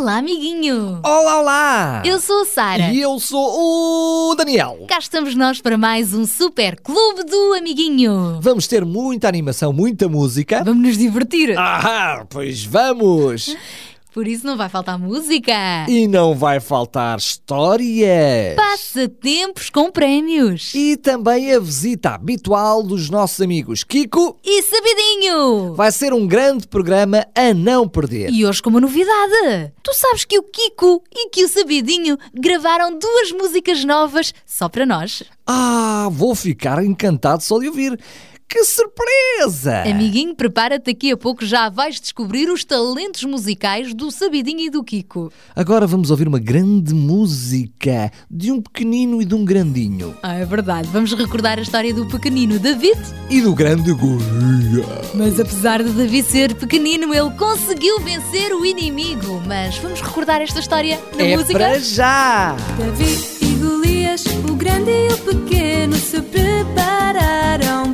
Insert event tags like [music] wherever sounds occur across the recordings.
Olá, amiguinho! Olá, olá! Eu sou a Sara. E eu sou o Daniel. Cá estamos nós para mais um super clube do amiguinho. Vamos ter muita animação, muita música. Vamos nos divertir. Ah, pois vamos! [laughs] Por isso não vai faltar música. E não vai faltar histórias. Passatempos com prémios. E também a visita habitual dos nossos amigos Kiko. E sabidinho. Vai ser um grande programa a não perder. E hoje com uma novidade. Tu sabes que o Kiko e que o Sabidinho gravaram duas músicas novas só para nós. Ah, vou ficar encantado só de ouvir. Que surpresa! Amiguinho, prepara-te, daqui a pouco já vais descobrir os talentos musicais do Sabidinho e do Kiko. Agora vamos ouvir uma grande música de um pequenino e de um grandinho. Ah, é verdade. Vamos recordar a história do pequenino David. E do grande Goria. Mas apesar de David ser pequenino, ele conseguiu vencer o inimigo. Mas vamos recordar esta história na É música? para já! Davi e Golias, o grande e o pequeno, se prepararam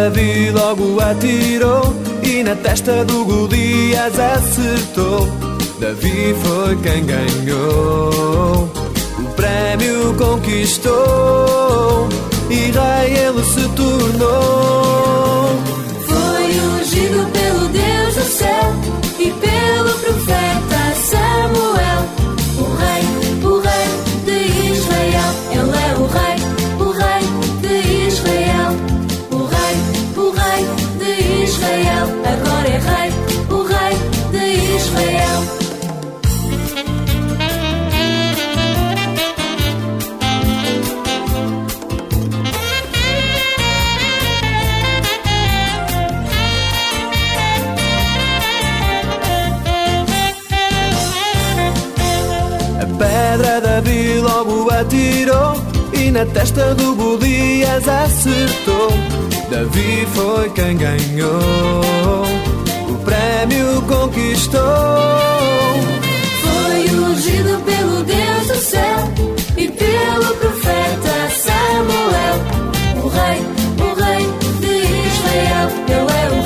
Davi logo atirou e na testa do Golias acertou. Davi foi quem ganhou, o prémio conquistou e rei ele se tornou. Foi ungido pelo Deus do céu e pelo profeta Samuel. Atirou e na testa do Golias acertou. Davi foi quem ganhou, o prémio conquistou. Foi ungido pelo Deus do céu e pelo profeta Samuel. O rei, o rei de Israel. Ele é o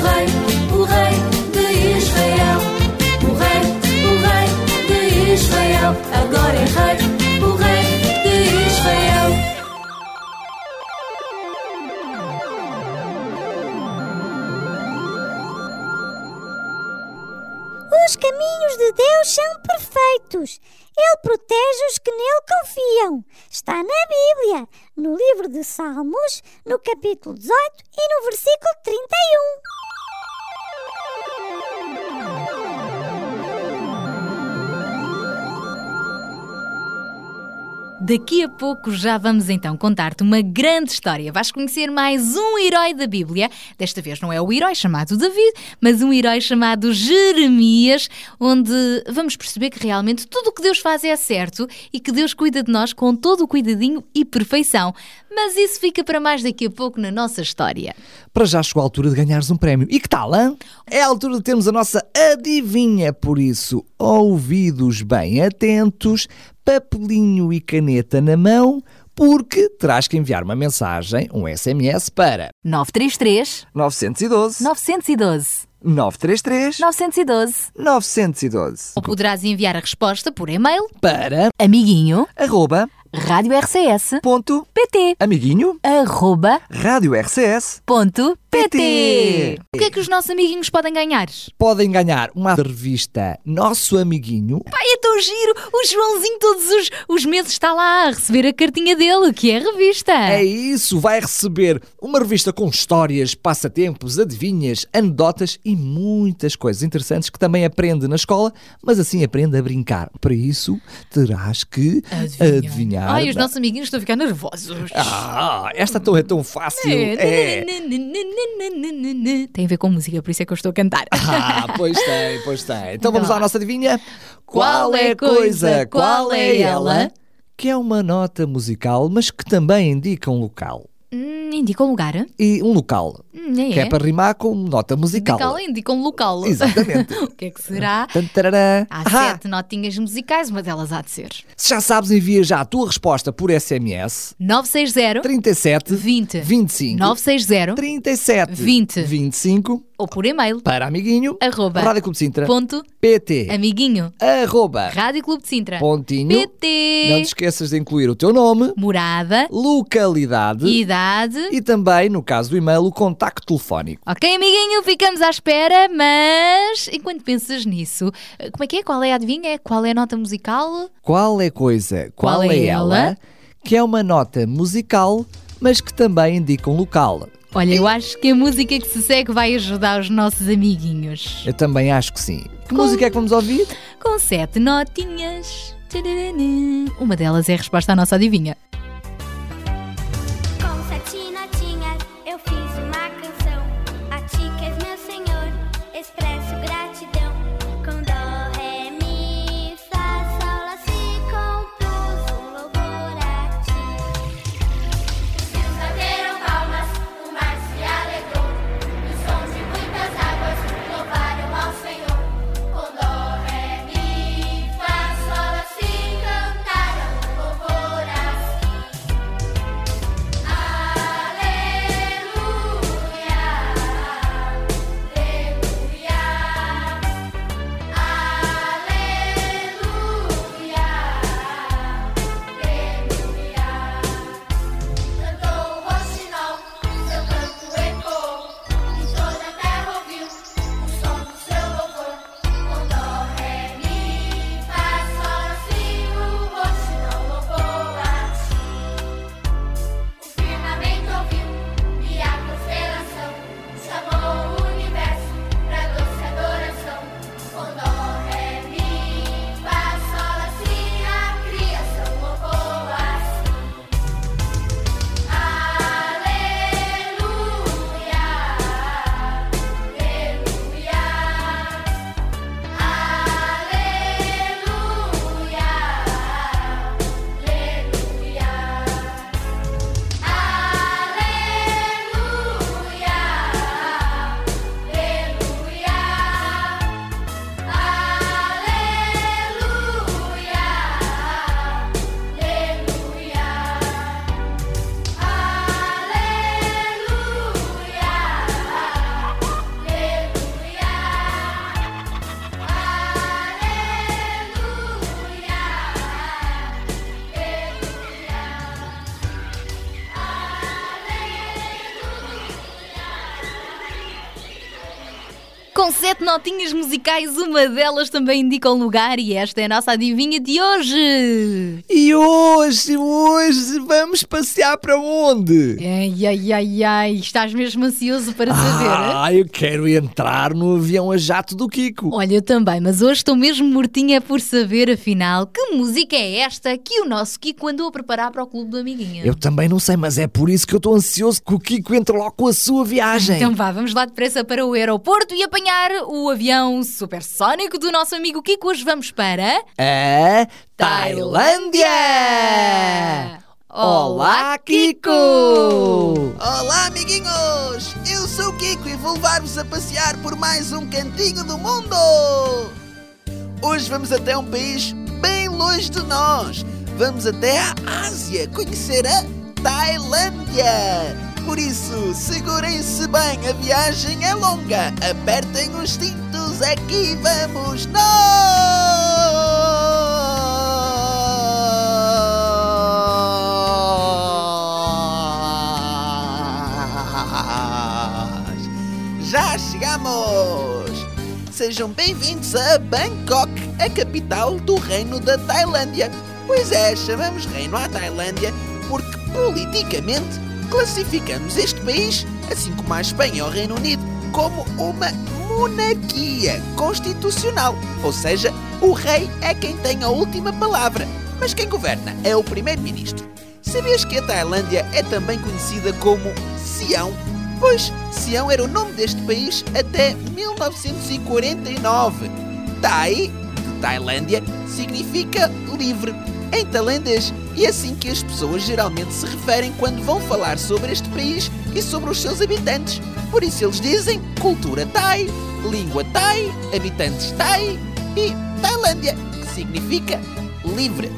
caminhos de Deus são perfeitos. Ele protege os que nele confiam. Está na Bíblia, no livro de Salmos, no capítulo 18 e no versículo 31. Daqui a pouco já vamos então contar-te uma grande história. Vais conhecer mais um herói da Bíblia. Desta vez não é o herói chamado David, mas um herói chamado Jeremias, onde vamos perceber que realmente tudo o que Deus faz é certo e que Deus cuida de nós com todo o cuidadinho e perfeição. Mas isso fica para mais daqui a pouco na nossa história. Para já chegou a altura de ganhares um prémio. E que tal, hein? É a altura de termos a nossa adivinha, por isso, ouvidos bem atentos, papelinho e caneta na mão, porque terás que enviar uma mensagem, um SMS para 933 912 912 933 912 912 Ou poderás enviar a resposta por e-mail para Amiguinho arroba Rádio RCS ponto PT amiguinho arroba rádio RCS ponto PT. O que é que os nossos amiguinhos podem ganhar? Podem ganhar uma revista Nosso Amiguinho Pai, é tão giro! O Joãozinho todos os, os meses está lá a receber a cartinha dele, que é a revista. É isso, vai receber uma revista com histórias, passatempos, adivinhas, anedotas e muitas coisas interessantes que também aprende na escola, mas assim aprende a brincar. Para isso, terás que adivinhar. Ai, os nossos amiguinhos estão a ficar nervosos. Ah, esta tão é tão fácil. É. Tem a ver com música, por isso é que eu estou a cantar. Ah, pois tem, pois tem. Então vamos Não. à nossa adivinha. Qual é a coisa, qual é ela? Que é uma nota musical, mas que também indica um local. Hum, indica um lugar? E um local. Hum, é, Que é para rimar com nota musical. Indica, indica um local. Exatamente. [laughs] o que é que será? Tan, tarará. Há Ah, sete notinhas musicais, uma delas há de ser. Se já sabes, envia já a tua resposta por SMS 960 37 20 25 960 37 20 25 ou por e-mail para amiguinho arroba Rádio Clube de Sintra ponto PT amiguinho arroba Rádio Clube de Sintra pontinho PT não te esqueças de incluir o teu nome morada localidade idade e também, no caso do e-mail, o contacto telefónico. Ok, amiguinho, ficamos à espera, mas enquanto pensas nisso, como é que é? Qual é a adivinha? Qual é a nota musical? Qual é coisa, qual, Qual é, é ela, ela? que é uma nota musical, mas que também indica um local. Olha, eu acho que a música que se segue vai ajudar os nossos amiguinhos. Eu também acho que sim. Que música é que vamos ouvir? Com sete notinhas. Uma delas é a resposta à nossa adivinha. Notinhas musicais, uma delas também indica o lugar e esta é a nossa adivinha de hoje. E hoje, hoje vamos passear para onde? Ai, ai, ai, ai, estás mesmo ansioso para saber? Ah, eu quero entrar no avião a jato do Kiko. Olha, eu também, mas hoje estou mesmo mortinha por saber, afinal, que música é esta que o nosso Kiko andou a preparar para o Clube do Amiguinho. Eu também não sei, mas é por isso que eu estou ansioso que o Kiko entre logo com a sua viagem. Então vá, vamos lá depressa para o aeroporto e apanhar o avião supersónico do nosso amigo Kiko. Hoje vamos para. A Tailândia! Olá, Kiko! Olá, amiguinhos! Eu sou o Kiko e vou levar-vos a passear por mais um cantinho do mundo! Hoje vamos até um país bem longe de nós. Vamos até a Ásia conhecer a Tailândia. Por isso, segurem-se bem, a viagem é longa. Apertem os cintos, aqui vamos nós! Já chegamos! Sejam bem-vindos a Bangkok, a capital do Reino da Tailândia. Pois é, chamamos Reino à Tailândia porque politicamente classificamos este país, assim como a Espanha e o Reino Unido, como uma monarquia constitucional. Ou seja, o rei é quem tem a última palavra, mas quem governa é o primeiro-ministro. Sabias que a Tailândia é também conhecida como Sião? Pois Sião era o nome deste país até 1949. Tai, de Tailândia, significa livre em tailandês e é assim que as pessoas geralmente se referem quando vão falar sobre este país e sobre os seus habitantes. Por isso eles dizem cultura Thai, língua Thai, habitantes Thai e Tailândia, que significa livre.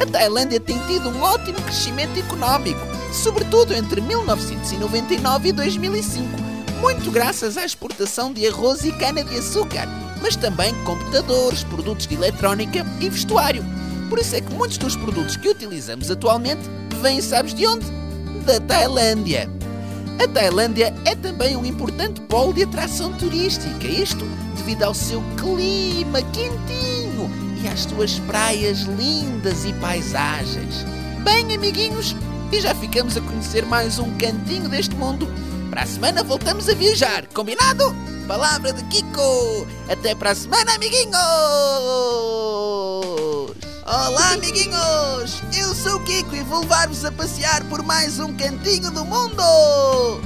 A Tailândia tem tido um ótimo crescimento económico, sobretudo entre 1999 e 2005, muito graças à exportação de arroz e cana-de-açúcar, mas também computadores, produtos de eletrónica e vestuário. Por isso é que muitos dos produtos que utilizamos atualmente vêm, sabes de onde? Da Tailândia. A Tailândia é também um importante polo de atração turística, isto devido ao seu clima quentinho e às suas praias lindas e paisagens. Bem, amiguinhos, e já ficamos a conhecer mais um cantinho deste mundo. Para a semana voltamos a viajar, combinado? Palavra de Kiko! Até para a semana, amiguinhos! Olá, amiguinhos! Eu sou o Kiko e vou levar-vos a passear por mais um cantinho do mundo!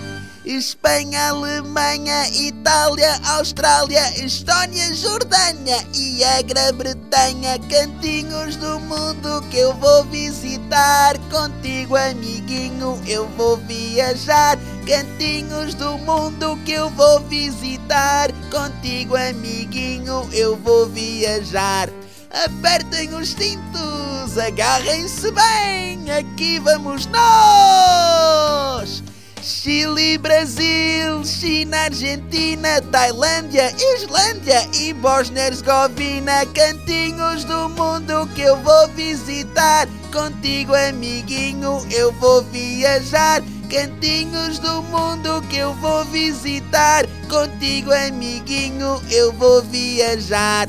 Espanha, Alemanha, Itália, Austrália, Estónia, Jordânia e a Grã-Bretanha, cantinhos do mundo que eu vou visitar. Contigo, amiguinho, eu vou viajar. Cantinhos do mundo que eu vou visitar. Contigo, amiguinho, eu vou viajar. Apertem os cintos, agarrem-se bem, aqui vamos nós! Chile, Brasil, China, Argentina, Tailândia, Islândia e Bósnia-Herzegovina, cantinhos do mundo que eu vou visitar. Contigo, amiguinho, eu vou viajar. Cantinhos do mundo que eu vou visitar. Contigo, amiguinho, eu vou viajar.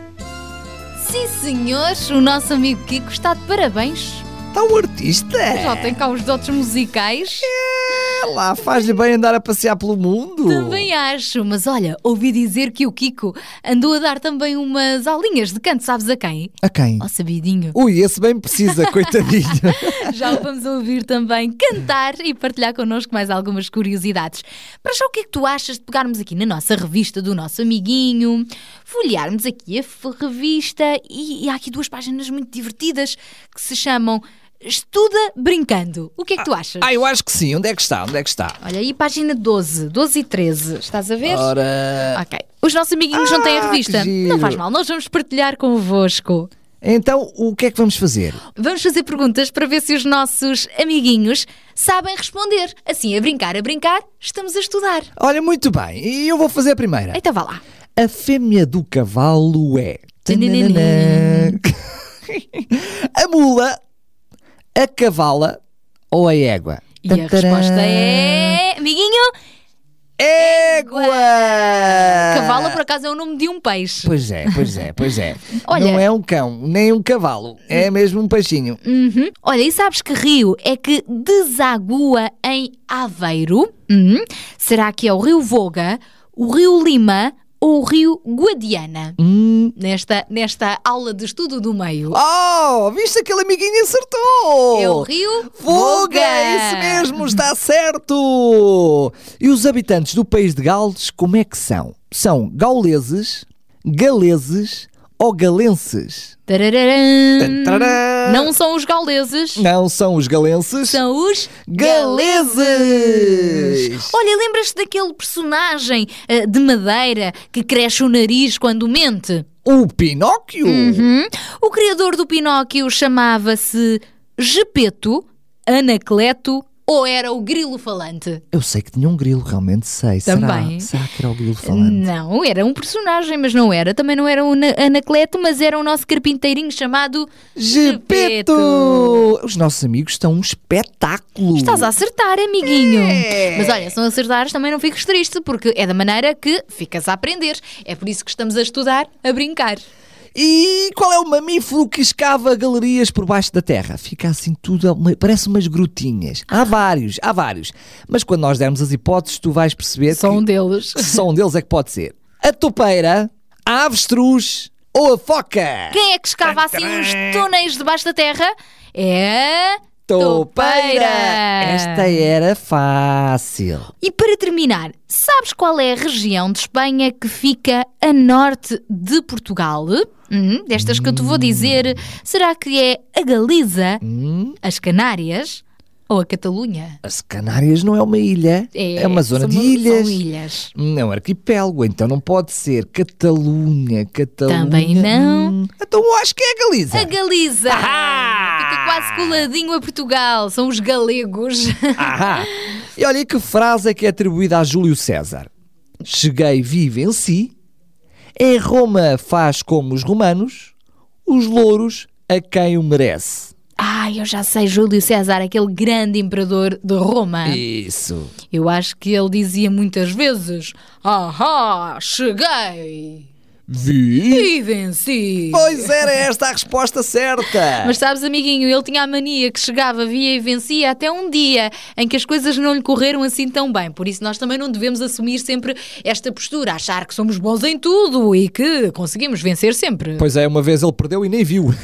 Sim, senhores, o nosso amigo Kiko está de parabéns. Está um artista? Já tem cá os dotes musicais. É, lá faz-lhe bem andar a passear pelo mundo. Também acho, mas olha, ouvi dizer que o Kiko andou a dar também umas aulinhas de canto, sabes a quem? A quem? Ao sabidinho. Ui, esse bem precisa, [laughs] coitadinho. Já o vamos ouvir também cantar e partilhar connosco mais algumas curiosidades. Para já, o que é que tu achas de pegarmos aqui na nossa revista do nosso amiguinho, folhearmos aqui a revista e, e há aqui duas páginas muito divertidas que se chamam estuda brincando. O que é que tu achas? Ah, eu acho que sim. Onde é que está? Onde é que está? Olha aí, página 12, 12 e 13. Estás a ver? Ora. Ok. Os nossos amiguinhos não têm a Ah, revista. Não faz mal, nós vamos partilhar convosco. Então, o que é que vamos fazer? Vamos fazer perguntas para ver se os nossos amiguinhos sabem responder. Assim, a brincar, a brincar, estamos a estudar. Olha, muito bem. E eu vou fazer a primeira. Então vá lá. A fêmea do cavalo é. Tananana. [laughs] a mula, a cavala ou a égua? E a resposta é. Amiguinho, Égua! cavalo por acaso é o nome de um peixe. Pois é, pois é, pois é. [laughs] Olha- Não é um cão, nem um cavalo. É mesmo um peixinho. Uhum. Olha, e sabes que rio é que desagua em Aveiro? Uhum. Será que é o Rio Voga, o Rio Lima ou o Rio Guadiana? Hum. Nesta, nesta aula de estudo do meio. Oh, viste aquele amiguinho acertou! É o Rio Voga! é Isso mesmo, está certo! E os habitantes do país de Gales, como é que são? São gauleses, galeses ou galenses? Tarararã. Tararã. Não são os gauleses, Não são os galenses, são os galeses! Olha, lembras-te daquele personagem eh, de madeira que cresce o nariz quando mente? O Pinóquio! Uhum. O criador do Pinóquio chamava-se Gepeto, Anacleto ou era o grilo falante? Eu sei que tinha um grilo, realmente sei. Também. Será, será que era o grilo falante? Não, era um personagem, mas não era. Também não era o Na- Anacleto, mas era o nosso carpinteirinho chamado Gepeto! Os nossos amigos estão um espetáculo! Estás a acertar, amiguinho. É. Mas olha, se não acertares, também não fiques triste, porque é da maneira que ficas a aprender. É por isso que estamos a estudar, a brincar. E qual é o mamífero que escava galerias por baixo da terra? Fica assim tudo, parece umas grutinhas. Há vários, há vários. Mas quando nós dermos as hipóteses, tu vais perceber Só um deles. [laughs] só um deles é que pode ser. A topeira, a avestruz ou a foca? Quem é que escava assim uns túneis debaixo da terra? É. a Topeira! Esta era fácil. E para terminar, sabes qual é a região de Espanha que fica a norte de Portugal? Hum, destas que eu te vou dizer, será que é a Galiza, Hum, as Canárias ou a Catalunha? as Canárias não é uma ilha, é, uma zona de ilhas. São ilhas. É um arquipélago, então não pode ser Catalunha, Catalunha. Também não. Hum, Então eu acho que é a Galiza. A Galiza! Ah! Fica quase coladinho a Portugal, são os galegos. Ahá. E olha que frase é que é atribuída a Júlio César. Cheguei, vivo em si. Em Roma faz como os romanos. Os louros a quem o merece. Ai, eu já sei, Júlio César, aquele grande imperador de Roma. Isso. Eu acho que ele dizia muitas vezes: Ahá, cheguei Vi. e venci. Pois era esta a resposta certa. Mas sabes, amiguinho, ele tinha a mania que chegava, via e vencia até um dia em que as coisas não lhe correram assim tão bem. Por isso, nós também não devemos assumir sempre esta postura, achar que somos bons em tudo e que conseguimos vencer sempre. Pois é, uma vez ele perdeu e nem viu. [laughs]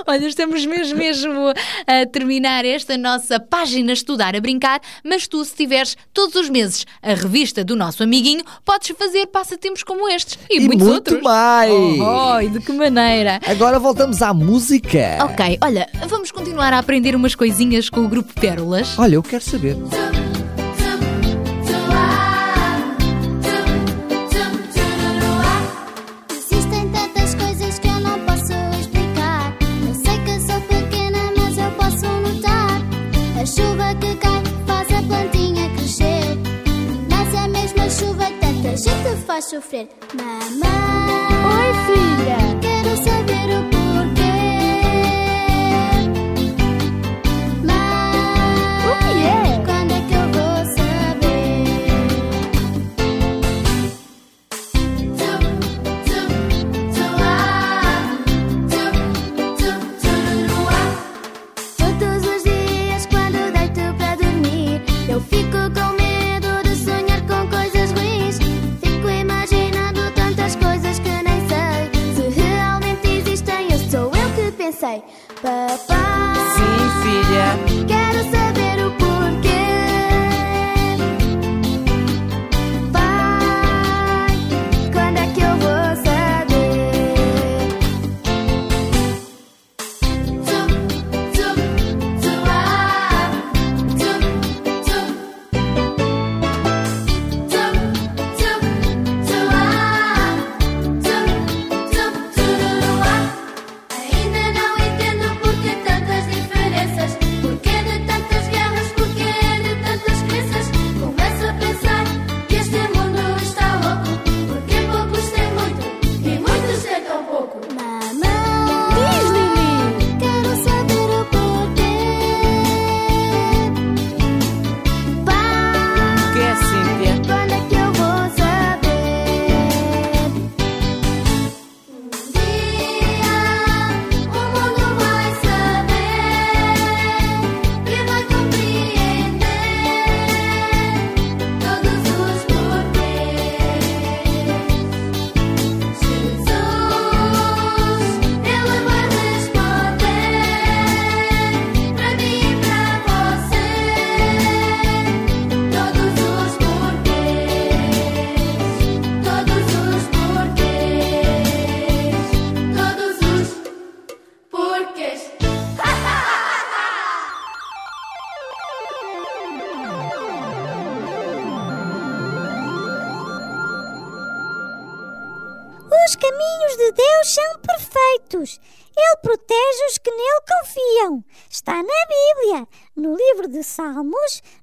[laughs] Olha, estamos mesmo, mesmo a terminar esta nossa página Estudar a Brincar, mas tu, se tiveres todos os meses a revista do nosso amiguinho, podes fazer passatempos como estes e, E muitos muito outros. mais. Oh, oh, e de que maneira? Agora voltamos à música. Ok, olha, vamos continuar a aprender umas coisinhas com o grupo Pérolas. Olha, eu quero saber. Sofrer. Mamãe, oi filha, quero saber o porquê.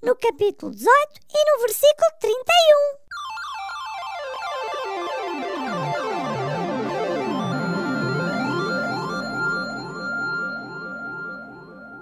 No capítulo 18 e no versículo 31.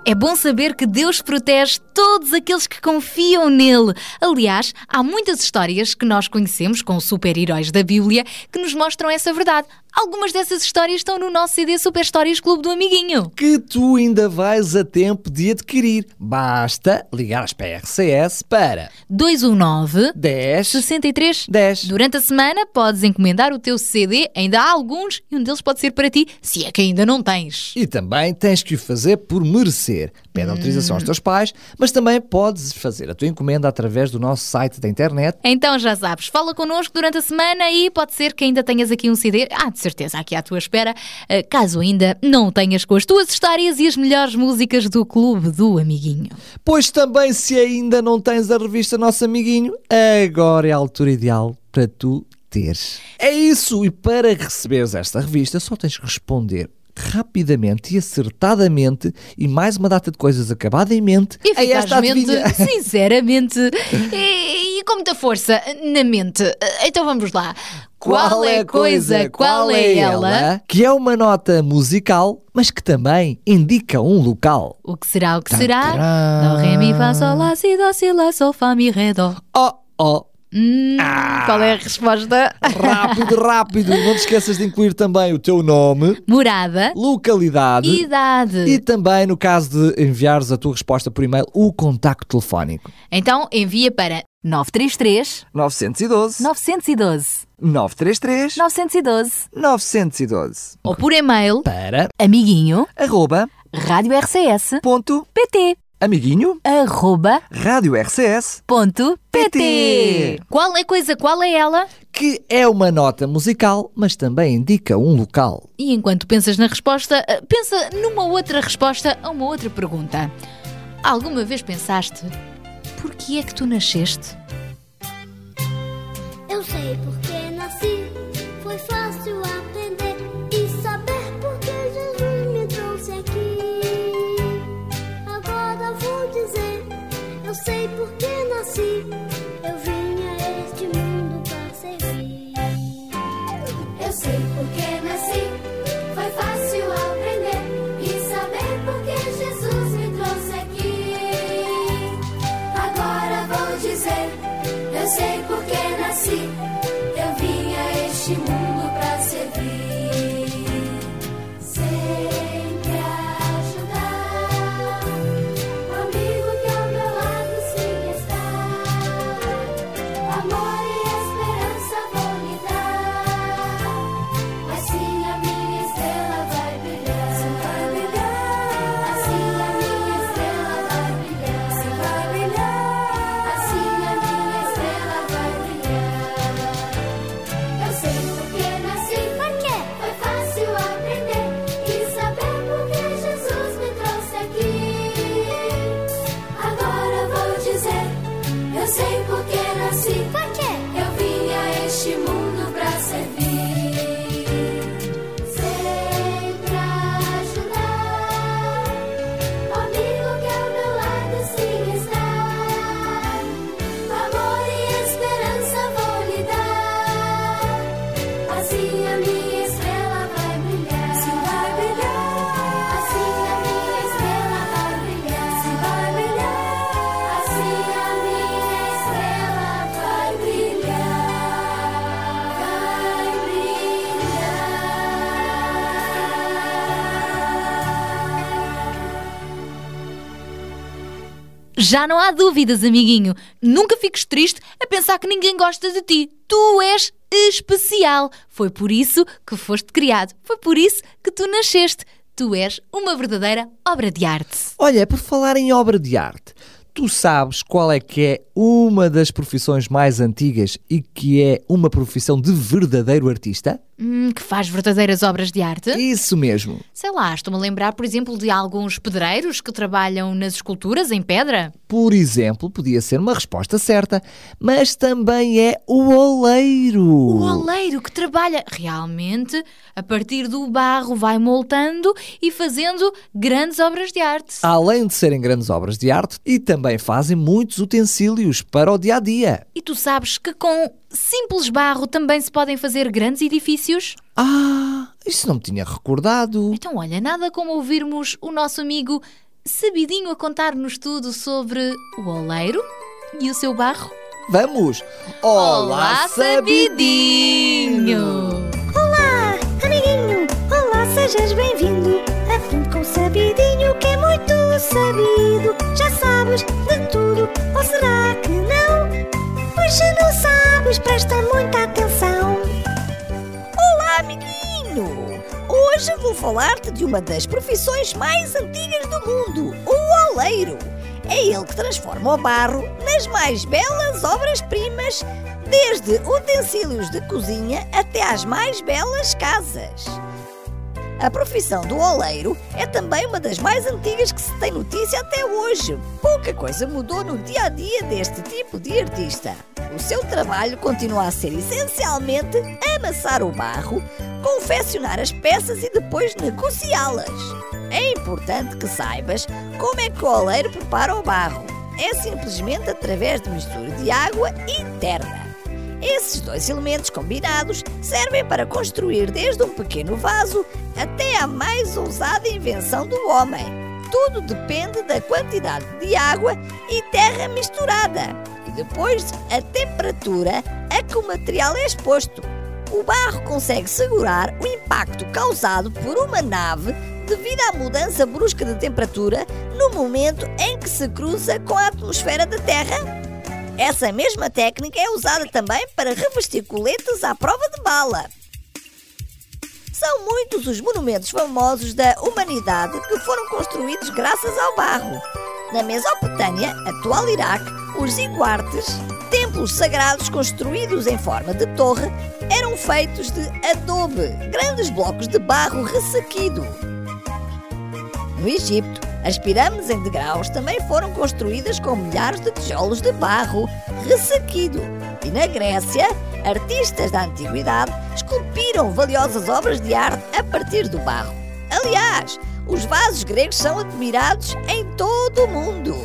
É bom saber que Deus protege todos aqueles que confiam nele. Aliás, há muitas histórias que nós conhecemos com super-heróis da Bíblia que nos mostram essa verdade. Algumas dessas histórias estão no nosso CD Super Histórias Clube do Amiguinho. Que tu ainda vais a tempo de adquirir. Basta ligares para a RCS para 219 10 63 10. Durante a semana podes encomendar o teu CD, ainda há alguns e um deles pode ser para ti, se é que ainda não tens. E também tens que o fazer por merecer. Pede autorização aos teus pais, mas também podes fazer a tua encomenda através do nosso site da internet. Então já sabes, fala connosco durante a semana e pode ser que ainda tenhas aqui um CD. Ah, de certeza, aqui à tua espera, eh, caso ainda não tenhas com as tuas histórias e as melhores músicas do Clube do Amiguinho. Pois também, se ainda não tens a revista Nosso Amiguinho, agora é a altura ideal para tu teres. É isso, e para receberes esta revista só tens que responder rapidamente e acertadamente e mais uma data de coisas acabada em mente a esta Eficazmente, adivinha. [laughs] sinceramente [laughs] e, e com muita força na mente. Então vamos lá. Qual, é a coisa, qual é ela? Que é uma nota musical, mas que também indica um local. O que será, o que Tá, será? Do, ré, mi, fá, sol, lá, si, do, si, lá, sol, fá, mi, ré, dó. Oh, oh, Hum, Qual é a resposta? rápido, rápido. Não te esqueças de incluir também o teu nome, Morada, localidade idade. e também, no caso de enviares a tua resposta por e-mail, o contacto telefónico. Então envia para 933 912 912 933 912 912 ou por e-mail para Amiguinho arroba Rádio RCS ponto PT amiguinho arroba rádio RCS ponto PT. Qual é a coisa, qual é ela? que é uma nota musical, mas também indica um local. E enquanto pensas na resposta, eh, pensa numa outra resposta a uma outra pergunta. Alguma vez pensaste por que é que tu nasceste? Eu sei porque nasci, sei porque nasci, eu vim a este mundo para servir. Eu sei porque nasci, foi fácil aprender e saber porque Jesus me trouxe aqui. Agora vou dizer, eu sei porque Já não há dúvidas, amiguinho. Nunca fiques triste a pensar que ninguém gosta de ti. Tu és especial. Foi por isso que foste criado. Foi por isso que tu nasceste. Tu és uma verdadeira obra de arte. Olha, por falar em obra de arte, tu sabes qual é que é uma das profissões mais antigas e que é uma profissão de verdadeiro artista? Hum, que faz verdadeiras obras de arte? Isso mesmo. Sei lá, estou-me a lembrar, por exemplo, de alguns pedreiros que trabalham nas esculturas em pedra. por exemplo, podia ser uma resposta certa, mas também é o oleiro. O oleiro que trabalha realmente a partir do barro, vai moltando e fazendo grandes obras de arte. Além de serem grandes obras de arte, e também fazem muitos utensílios para o dia a dia. E tu sabes que com simples barro também se podem fazer grandes edifícios? Ah, isso não me tinha recordado. Então, olha, nada como ouvirmos o nosso amigo Sabidinho a contar-nos tudo sobre o oleiro e o seu barro. Vamos! Olá, Sabidinho! Olá, amiguinho! Olá, sejas bem-vindo! Sabido. Já sabes de tudo, ou será que não? Pois se não sabes, presta muita atenção. Olá, amiguinho! Hoje vou falar-te de uma das profissões mais antigas do mundo, o oleiro. É ele que transforma o barro nas mais belas obras-primas, desde utensílios de cozinha até às mais belas casas. A profissão do oleiro é também uma das mais antigas que se tem notícia até hoje. Pouca coisa mudou no dia a dia deste tipo de artista. O seu trabalho continua a ser essencialmente amassar o barro, confeccionar as peças e depois negociá-las. É importante que saibas como é que o oleiro prepara o barro. É simplesmente através de mistura de água e terra. Esses dois elementos combinados servem para construir desde um pequeno vaso até a mais ousada invenção do homem. Tudo depende da quantidade de água e terra misturada e depois a temperatura a que o material é exposto. O barro consegue segurar o impacto causado por uma nave devido à mudança brusca de temperatura no momento em que se cruza com a atmosfera da Terra essa mesma técnica é usada também para revestir coletas à prova de bala. São muitos os monumentos famosos da humanidade que foram construídos graças ao barro. Na Mesopotâmia, atual Iraque, os ziguartes, templos sagrados construídos em forma de torre, eram feitos de adobe, grandes blocos de barro ressequido. No Egito, as pirâmides em degraus também foram construídas com milhares de tijolos de barro ressequido. E na Grécia, artistas da antiguidade esculpiram valiosas obras de arte a partir do barro. Aliás, os vasos gregos são admirados em todo o mundo.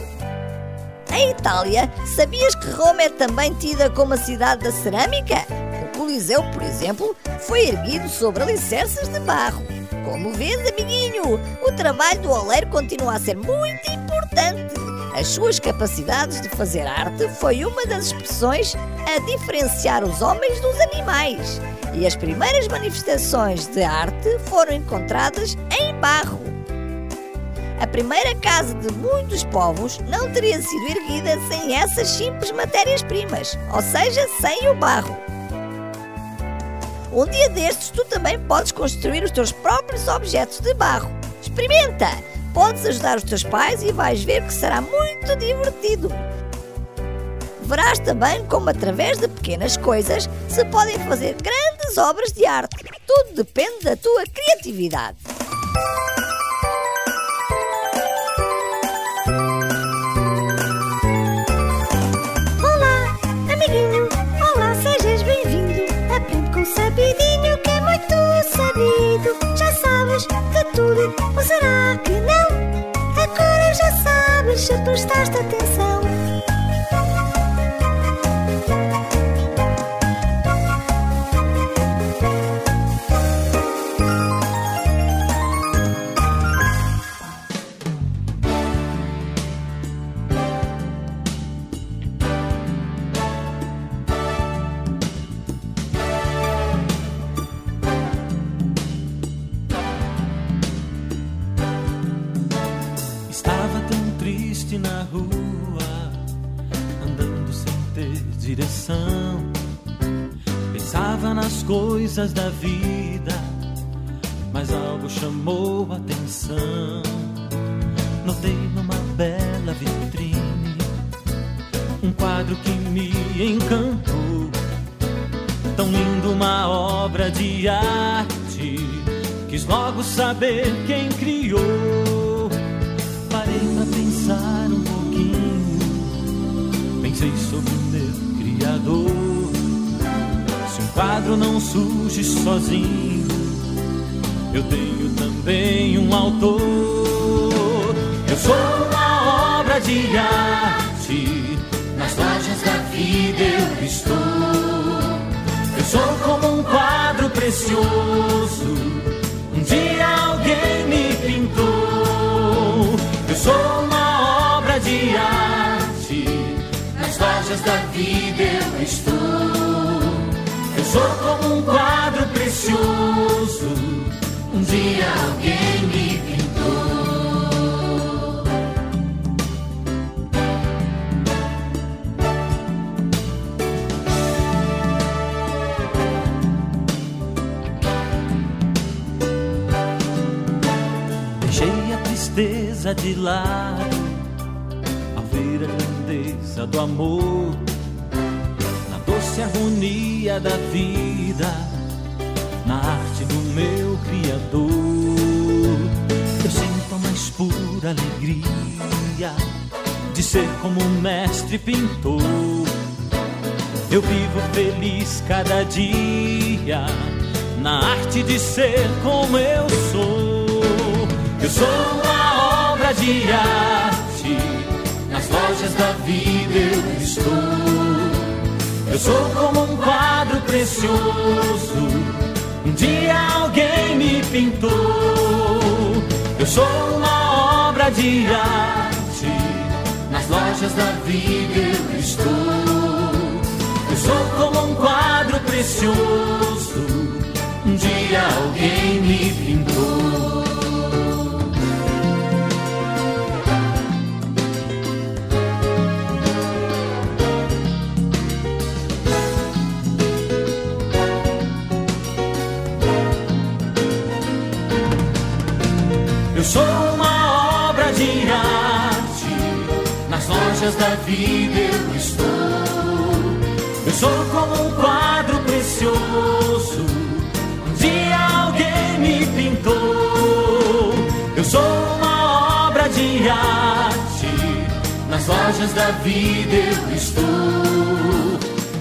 Em Itália, sabias que Roma é também tida como a cidade da cerâmica? O Coliseu, por exemplo, foi erguido sobre alicerces de barro. Como vês, amiguinho, o trabalho do oleiro continua a ser muito importante. As suas capacidades de fazer arte foi uma das expressões a diferenciar os homens dos animais. E as primeiras manifestações de arte foram encontradas em barro. A primeira casa de muitos povos não teria sido erguida sem essas simples matérias-primas, ou seja, sem o barro. Um dia destes, tu também podes construir os teus próprios objetos de barro. Experimenta! Podes ajudar os teus pais e vais ver que será muito divertido. Verás também como, através de pequenas coisas, se podem fazer grandes obras de arte. Tudo depende da tua criatividade. De tudo, ou será que não? Agora já sabes se prestaste atenção. Coisas da vida, mas algo chamou a atenção. Notei numa bela vitrine um quadro que me encantou. Tão lindo, uma obra de arte. Quis logo saber surge sozinho, eu tenho também um autor. Eu sou uma obra de arte, nas lojas da vida eu estou. Eu sou como um quadro precioso, um dia alguém me pintou. Eu sou uma obra de arte, nas lojas da vida eu estou. Sou como um quadro precioso, um dia alguém me pintou. Deixei a tristeza de lado ao ver a grandeza do amor harmonia da vida, na arte do meu Criador. Eu sinto a mais pura alegria de ser como um mestre pintor. Eu vivo feliz cada dia na arte de ser como eu sou. Eu sou uma obra de arte, nas lojas da vida eu estou. Eu sou como um quadro precioso, um dia alguém me pintou. Eu sou uma obra de arte, nas lojas da vida eu estou. Eu sou como um quadro precioso, um dia alguém me pintou. Lojas da vida eu estou. Eu sou como um quadro precioso, um dia alguém me pintou. Eu sou uma obra de arte, nas lojas da vida eu estou.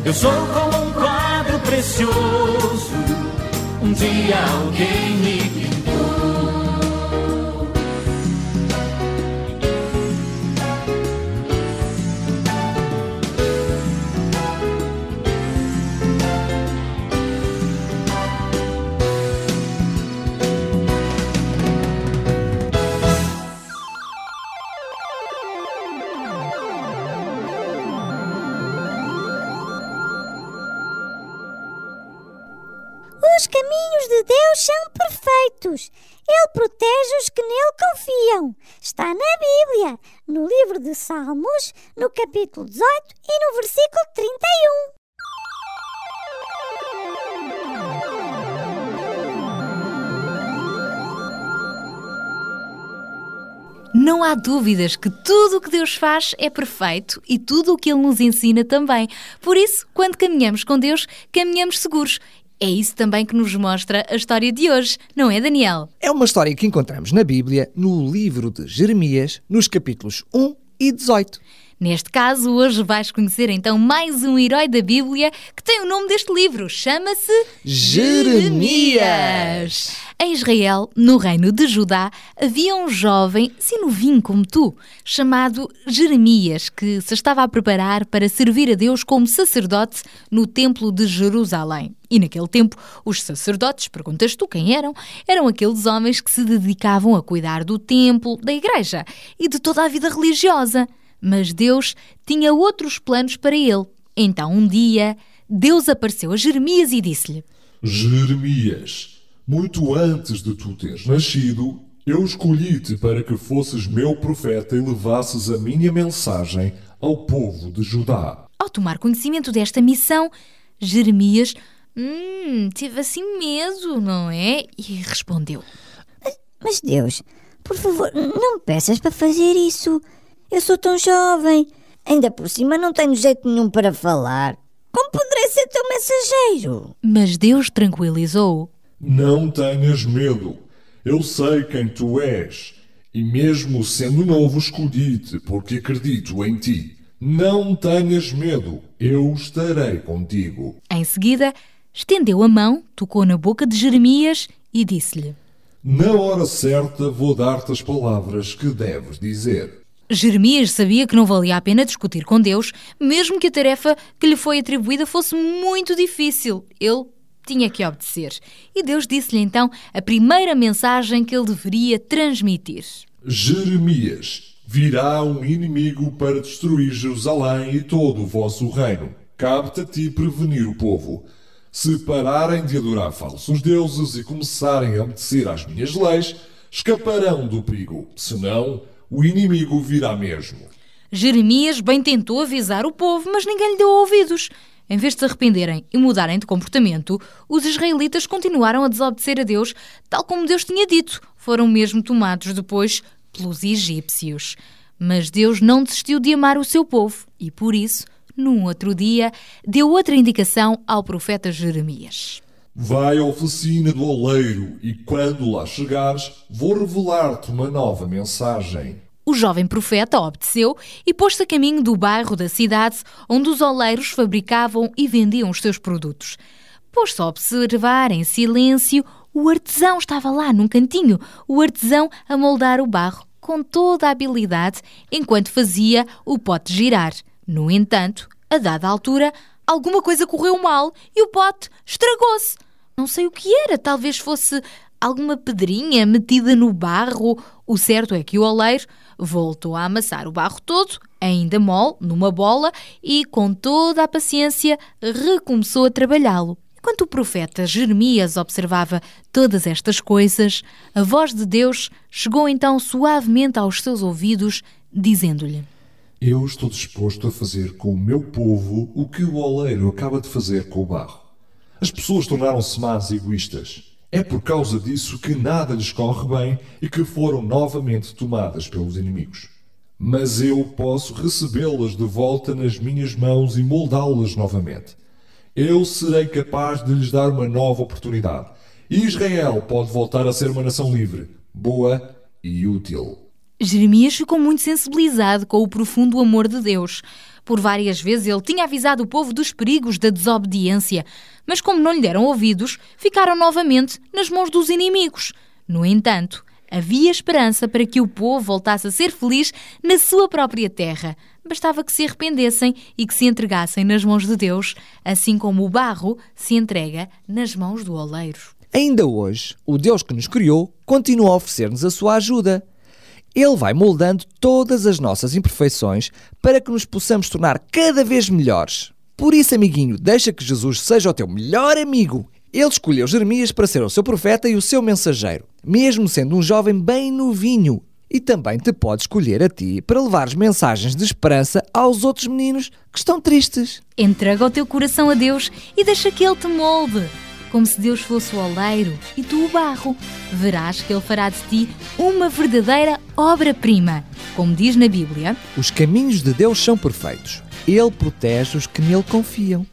Eu sou como um quadro precioso, um dia alguém me pintou. Perfeitos. Ele protege os que nele confiam. Está na Bíblia, no livro de Salmos, no capítulo 18 e no versículo 31. Não há dúvidas que tudo o que Deus faz é perfeito e tudo o que Ele nos ensina também. Por isso, quando caminhamos com Deus, caminhamos seguros. É isso também que nos mostra a história de hoje, não é, Daniel? É uma história que encontramos na Bíblia, no livro de Jeremias, nos capítulos 1 e 18. Neste caso, hoje vais conhecer então mais um herói da Bíblia que tem o nome deste livro. Chama-se Jeremias. Em Israel, no reino de Judá, havia um jovem, assim novinho como tu, chamado Jeremias, que se estava a preparar para servir a Deus como sacerdote no Templo de Jerusalém. E naquele tempo, os sacerdotes, perguntas tu quem eram? Eram aqueles homens que se dedicavam a cuidar do templo, da igreja e de toda a vida religiosa. Mas Deus tinha outros planos para ele. Então, um dia, Deus apareceu a Jeremias e disse-lhe: Jeremias, muito antes de tu teres nascido, eu escolhi-te para que fosses meu profeta e levasses a minha mensagem ao povo de Judá. Ao tomar conhecimento desta missão, Jeremias hum, teve assim medo, não é? E respondeu: Mas Deus, por favor, não me peças para fazer isso. Eu sou tão jovem. Ainda por cima não tenho jeito nenhum para falar. Como poderei ser teu mensageiro? Mas Deus tranquilizou-o. Não tenhas medo. Eu sei quem tu és. E mesmo sendo novo, escolhi-te porque acredito em ti. Não tenhas medo, eu estarei contigo. Em seguida, estendeu a mão, tocou na boca de Jeremias e disse-lhe: Na hora certa vou dar-te as palavras que deves dizer. Jeremias sabia que não valia a pena discutir com Deus, mesmo que a tarefa que lhe foi atribuída fosse muito difícil. Ele tinha que obedecer. E Deus disse-lhe então a primeira mensagem que ele deveria transmitir. Jeremias, virá um inimigo para destruir Jerusalém e todo o vosso reino. Cabe-te a ti prevenir o povo. Se pararem de adorar falsos deuses e começarem a obedecer às minhas leis, escaparão do perigo. Senão, o inimigo virá mesmo. Jeremias bem tentou avisar o povo, mas ninguém lhe deu ouvidos. Em vez de se arrependerem e mudarem de comportamento, os israelitas continuaram a desobedecer a Deus, tal como Deus tinha dito. Foram mesmo tomados depois pelos egípcios. Mas Deus não desistiu de amar o seu povo e, por isso, num outro dia, deu outra indicação ao profeta Jeremias. Vai à oficina do oleiro e quando lá chegares, vou revelar-te uma nova mensagem. O jovem profeta obedeceu e pôs-se a caminho do bairro da cidade onde os oleiros fabricavam e vendiam os seus produtos. Pôs-se a observar em silêncio. O artesão estava lá num cantinho, o artesão a moldar o barro com toda a habilidade enquanto fazia o pote girar. No entanto, a dada altura, alguma coisa correu mal e o pote estragou-se. Não sei o que era, talvez fosse alguma pedrinha metida no barro. O certo é que o oleiro voltou a amassar o barro todo, ainda mole, numa bola, e com toda a paciência recomeçou a trabalhá-lo. Enquanto o profeta Jeremias observava todas estas coisas, a voz de Deus chegou então suavemente aos seus ouvidos, dizendo-lhe: Eu estou disposto a fazer com o meu povo o que o oleiro acaba de fazer com o barro. As pessoas tornaram-se más egoístas. É por causa disso que nada lhes corre bem e que foram novamente tomadas pelos inimigos. Mas eu posso recebê-las de volta nas minhas mãos e moldá-las novamente. Eu serei capaz de lhes dar uma nova oportunidade. Israel pode voltar a ser uma nação livre, boa e útil. Jeremias ficou muito sensibilizado com o profundo amor de Deus. Por várias vezes ele tinha avisado o povo dos perigos da desobediência, mas como não lhe deram ouvidos, ficaram novamente nas mãos dos inimigos. No entanto, havia esperança para que o povo voltasse a ser feliz na sua própria terra. Bastava que se arrependessem e que se entregassem nas mãos de Deus, assim como o barro se entrega nas mãos do oleiro. Ainda hoje, o Deus que nos criou continua a oferecer-nos a sua ajuda. Ele vai moldando todas as nossas imperfeições para que nos possamos tornar cada vez melhores. Por isso, amiguinho, deixa que Jesus seja o teu melhor amigo. Ele escolheu Jeremias para ser o seu profeta e o seu mensageiro, mesmo sendo um jovem bem novinho. E também te pode escolher a ti para levares mensagens de esperança aos outros meninos que estão tristes. Entrega o teu coração a Deus e deixa que Ele te molde como se Deus fosse o oleiro e tu o barro. Verás que Ele fará de ti uma verdadeira obra-prima. Como diz na Bíblia: Os caminhos de Deus são perfeitos. Ele protege os que nele confiam.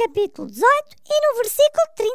Capítulo 18 e no versículo 31.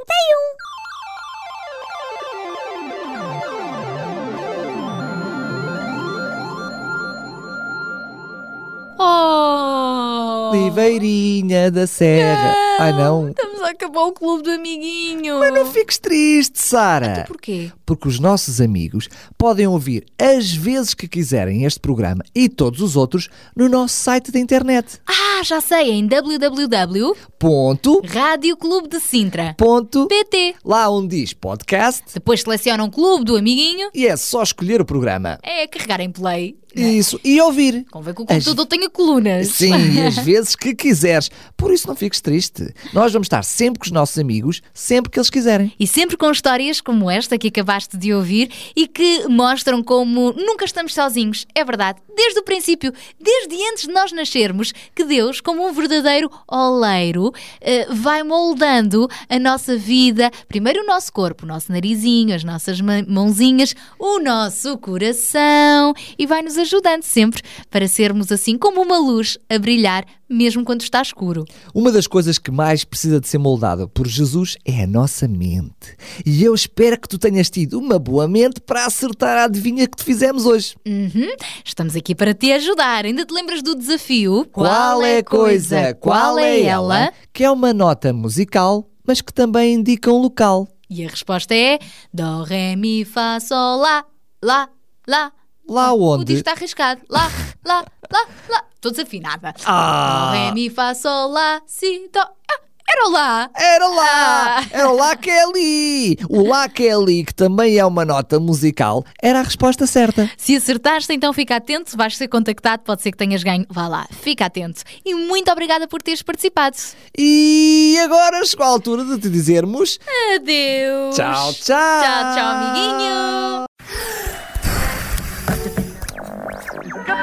Oh! Ribeirinha da Serra. Ai não. Estamos a acabar o clube do amiguinho. Mas não fiques triste, Sara. Porquê? Porque os nossos amigos podem ouvir as vezes que quiserem este programa e todos os outros no nosso site da internet. Ah, já sei, em www. Ponto. Rádio Clube de Sintra. Ponto. PT. Lá onde diz podcast. Depois selecionam Clube do Amiguinho. E é só escolher o programa. É carregar em play. Isso, e ouvir. Convém que o computador as... tenha colunas. Sim, [laughs] as vezes que quiseres. Por isso não fiques triste. Nós vamos estar sempre com os nossos amigos, sempre que eles quiserem. E sempre com histórias como esta que acabaste de ouvir e que mostram como nunca estamos sozinhos. É verdade, desde o princípio, desde antes de nós nascermos, que Deus, como um verdadeiro oleiro, eh, vai moldando a nossa vida, primeiro o nosso corpo, o nosso narizinho, as nossas mãozinhas, o nosso coração. E vai nos ajudando sempre para sermos assim como uma luz a brilhar mesmo quando está escuro. Uma das coisas que mais precisa de ser moldada por Jesus é a nossa mente. E eu espero que tu tenhas tido uma boa mente para acertar a adivinha que te fizemos hoje. Uhum. Estamos aqui para te ajudar. Ainda te lembras do desafio? Qual é a coisa? Qual é ela? Que é uma nota musical, mas que também indica um local. E a resposta é Dó, Ré, Mi, Fá, Sol, Lá, Lá, Lá. Lá onde? O disco está arriscado. Lá, [laughs] lá, lá, lá. Estou desafinada. Ah. Ré, mi, fá, sol, lá, si, dó. Ah, era o lá. Era lá. Ah. Era o lá que é ali. O lá que é ali, que também é uma nota musical, era a resposta certa. Se acertaste, então fica atento. Vais ser contactado. Pode ser que tenhas ganho. Vá lá, fica atento. E muito obrigada por teres participado. E agora chegou a altura de te dizermos... Adeus. Tchau, tchau. Tchau, tchau, amiguinho.